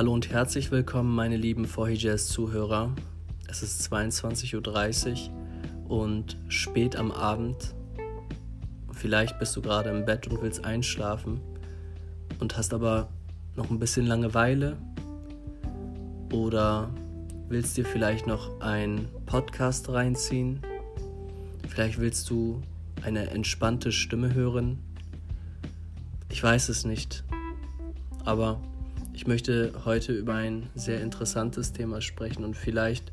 Hallo und herzlich willkommen, meine lieben 4 Jazz Zuhörer. Es ist 22.30 Uhr und spät am Abend. Vielleicht bist du gerade im Bett und willst einschlafen und hast aber noch ein bisschen Langeweile oder willst dir vielleicht noch einen Podcast reinziehen. Vielleicht willst du eine entspannte Stimme hören. Ich weiß es nicht. Aber ich möchte heute über ein sehr interessantes Thema sprechen und vielleicht,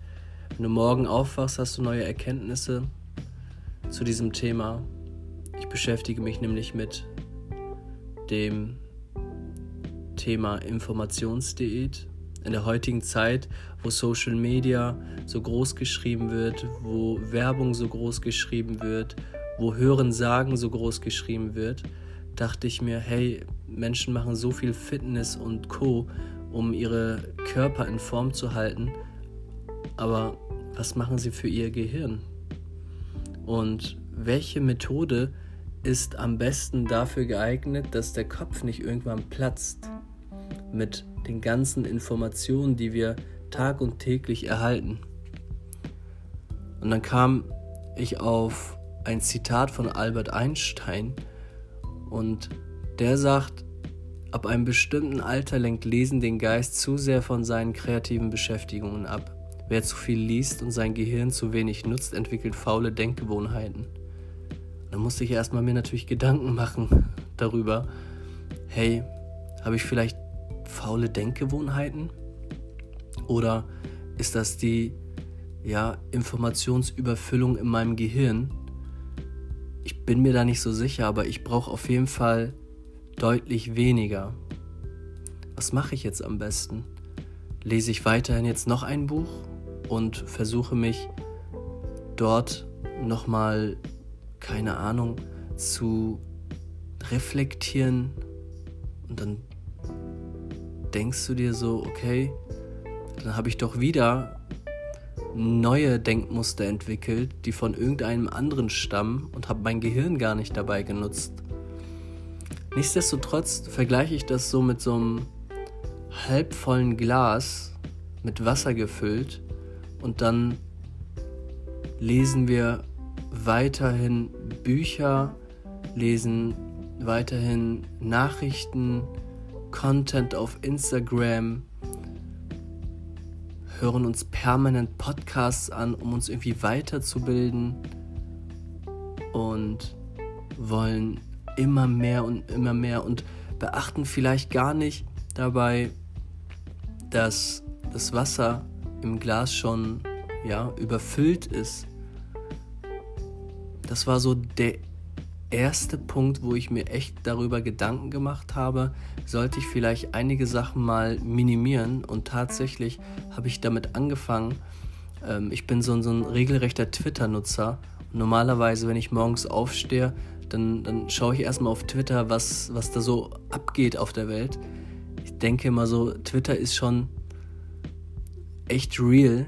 wenn du morgen aufwachst, hast du neue Erkenntnisse zu diesem Thema. Ich beschäftige mich nämlich mit dem Thema Informationsdiät. In der heutigen Zeit, wo Social Media so groß geschrieben wird, wo Werbung so groß geschrieben wird, wo Hören sagen so groß geschrieben wird, dachte ich mir, hey, Menschen machen so viel Fitness und Co, um ihre Körper in Form zu halten, aber was machen sie für ihr Gehirn? Und welche Methode ist am besten dafür geeignet, dass der Kopf nicht irgendwann platzt mit den ganzen Informationen, die wir tag und täglich erhalten? Und dann kam ich auf ein Zitat von Albert Einstein, und der sagt, ab einem bestimmten Alter lenkt Lesen den Geist zu sehr von seinen kreativen Beschäftigungen ab. Wer zu viel liest und sein Gehirn zu wenig nutzt, entwickelt faule Denkgewohnheiten. Da musste ich erstmal mir natürlich Gedanken machen darüber, hey, habe ich vielleicht faule Denkgewohnheiten? Oder ist das die ja, Informationsüberfüllung in meinem Gehirn, ich bin mir da nicht so sicher, aber ich brauche auf jeden Fall deutlich weniger. Was mache ich jetzt am besten? Lese ich weiterhin jetzt noch ein Buch und versuche mich dort nochmal, keine Ahnung, zu reflektieren und dann denkst du dir so, okay, dann habe ich doch wieder neue Denkmuster entwickelt, die von irgendeinem anderen stammen und habe mein Gehirn gar nicht dabei genutzt. Nichtsdestotrotz vergleiche ich das so mit so einem halbvollen Glas mit Wasser gefüllt und dann lesen wir weiterhin Bücher, lesen weiterhin Nachrichten, Content auf Instagram, hören uns permanent Podcasts an, um uns irgendwie weiterzubilden und wollen immer mehr und immer mehr und beachten vielleicht gar nicht dabei, dass das Wasser im Glas schon ja überfüllt ist. Das war so der erste Punkt, wo ich mir echt darüber Gedanken gemacht habe, sollte ich vielleicht einige Sachen mal minimieren. Und tatsächlich habe ich damit angefangen. Ähm, ich bin so ein, so ein regelrechter Twitter-Nutzer. Normalerweise, wenn ich morgens aufstehe, dann, dann schaue ich erstmal auf Twitter, was, was da so abgeht auf der Welt. Ich denke immer so, Twitter ist schon echt real,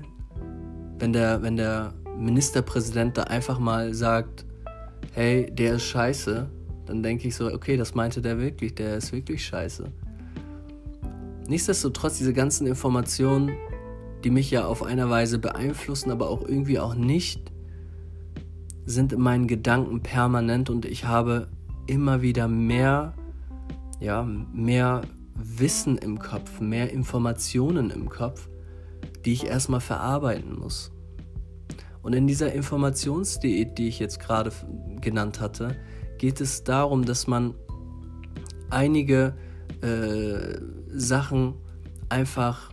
wenn der, wenn der Ministerpräsident da einfach mal sagt, hey, der ist scheiße, dann denke ich so, okay, das meinte der wirklich, der ist wirklich scheiße. Nichtsdestotrotz, diese ganzen Informationen, die mich ja auf einer Weise beeinflussen, aber auch irgendwie auch nicht, sind in meinen Gedanken permanent und ich habe immer wieder mehr, ja, mehr Wissen im Kopf, mehr Informationen im Kopf, die ich erstmal verarbeiten muss. Und in dieser Informationsdiät, die ich jetzt gerade genannt hatte, geht es darum, dass man einige äh, Sachen einfach,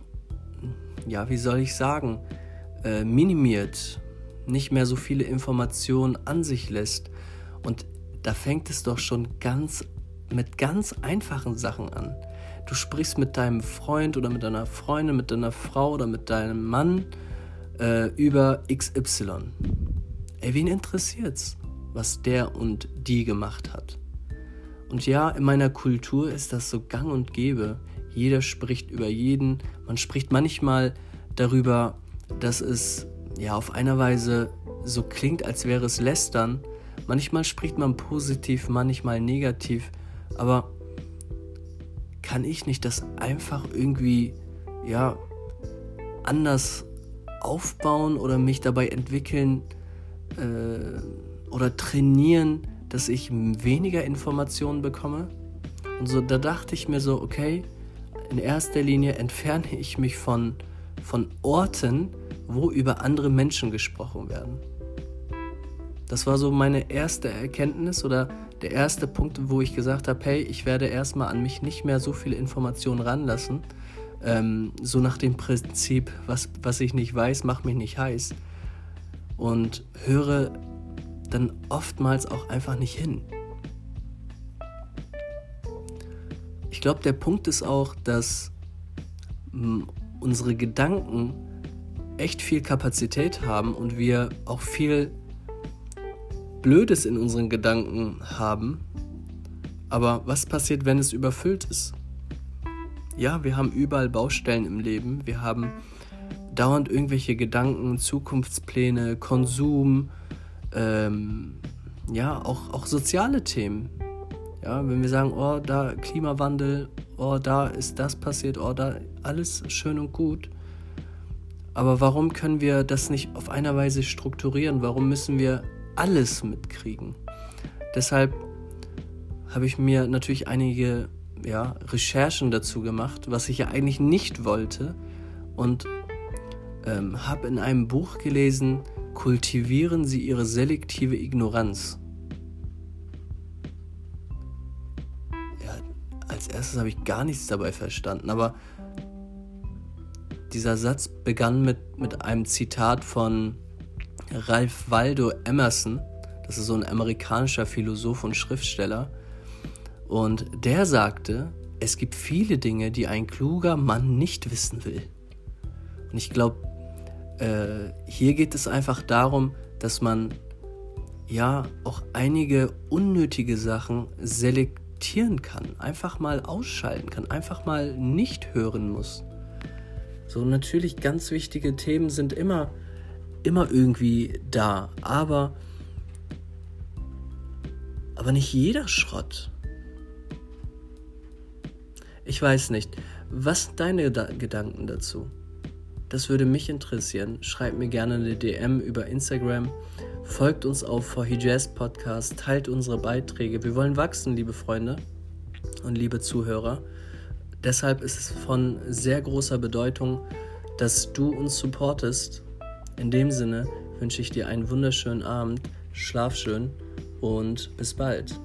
ja, wie soll ich sagen, äh, minimiert, nicht mehr so viele Informationen an sich lässt. Und da fängt es doch schon ganz mit ganz einfachen Sachen an. Du sprichst mit deinem Freund oder mit deiner Freundin, mit deiner Frau oder mit deinem Mann äh, über XY. Ey, wen interessiert's, was der und die gemacht hat? Und ja, in meiner Kultur ist das so gang und gäbe. Jeder spricht über jeden. Man spricht manchmal darüber, dass es ja auf einer Weise so klingt, als wäre es lästern. Manchmal spricht man positiv, manchmal negativ. Aber kann ich nicht das einfach irgendwie ja, anders aufbauen oder mich dabei entwickeln äh, oder trainieren, dass ich weniger Informationen bekomme. Und so, da dachte ich mir so, okay, in erster Linie entferne ich mich von, von Orten, wo über andere Menschen gesprochen werden. Das war so meine erste Erkenntnis oder der erste Punkt, wo ich gesagt habe, hey, ich werde erstmal an mich nicht mehr so viele Informationen ranlassen. Ähm, so nach dem Prinzip, was, was ich nicht weiß, macht mich nicht heiß. Und höre dann oftmals auch einfach nicht hin. Ich glaube, der Punkt ist auch, dass unsere Gedanken echt viel Kapazität haben und wir auch viel Blödes in unseren Gedanken haben. Aber was passiert, wenn es überfüllt ist? Ja, wir haben überall Baustellen im Leben. Wir haben dauernd irgendwelche Gedanken, Zukunftspläne, Konsum, ähm, ja, auch, auch soziale Themen. Ja, wenn wir sagen, oh, da Klimawandel, oh, da ist das passiert, oh, da alles schön und gut. Aber warum können wir das nicht auf einer Weise strukturieren? Warum müssen wir alles mitkriegen? Deshalb habe ich mir natürlich einige ja, Recherchen dazu gemacht, was ich ja eigentlich nicht wollte. Und ähm, habe in einem Buch gelesen, kultivieren Sie Ihre selektive Ignoranz. Ja, als erstes habe ich gar nichts dabei verstanden, aber dieser Satz begann mit, mit einem Zitat von Ralph Waldo Emerson. Das ist so ein amerikanischer Philosoph und Schriftsteller. Und der sagte, es gibt viele Dinge, die ein kluger Mann nicht wissen will. Und ich glaube, äh, hier geht es einfach darum, dass man ja auch einige unnötige Sachen selektieren kann, einfach mal ausschalten kann, einfach mal nicht hören muss. So natürlich ganz wichtige Themen sind immer immer irgendwie da, aber aber nicht jeder Schrott. Ich weiß nicht, was sind deine Gedanken dazu? Das würde mich interessieren. Schreibt mir gerne eine DM über Instagram. Folgt uns auf For Jazz Podcast. Teilt unsere Beiträge. Wir wollen wachsen, liebe Freunde und liebe Zuhörer. Deshalb ist es von sehr großer Bedeutung, dass du uns supportest. In dem Sinne wünsche ich dir einen wunderschönen Abend. Schlaf schön und bis bald.